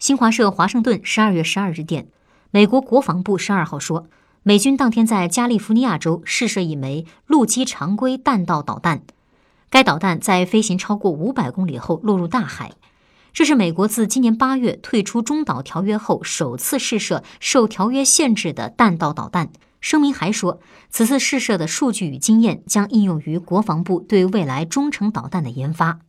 新华社华盛顿十二月十二日电美国国防部十二号说美军当天在加利福尼亚州试射一枚陆基常规弹道导弹该导弹在飞行超过五百公里后落入大海。这是美国自今年八月退出中导条约后首次试射受条约限制的弹道导弹。声明还说此次试射的数据与经验将应用于国防部对未来中程导弹的研发。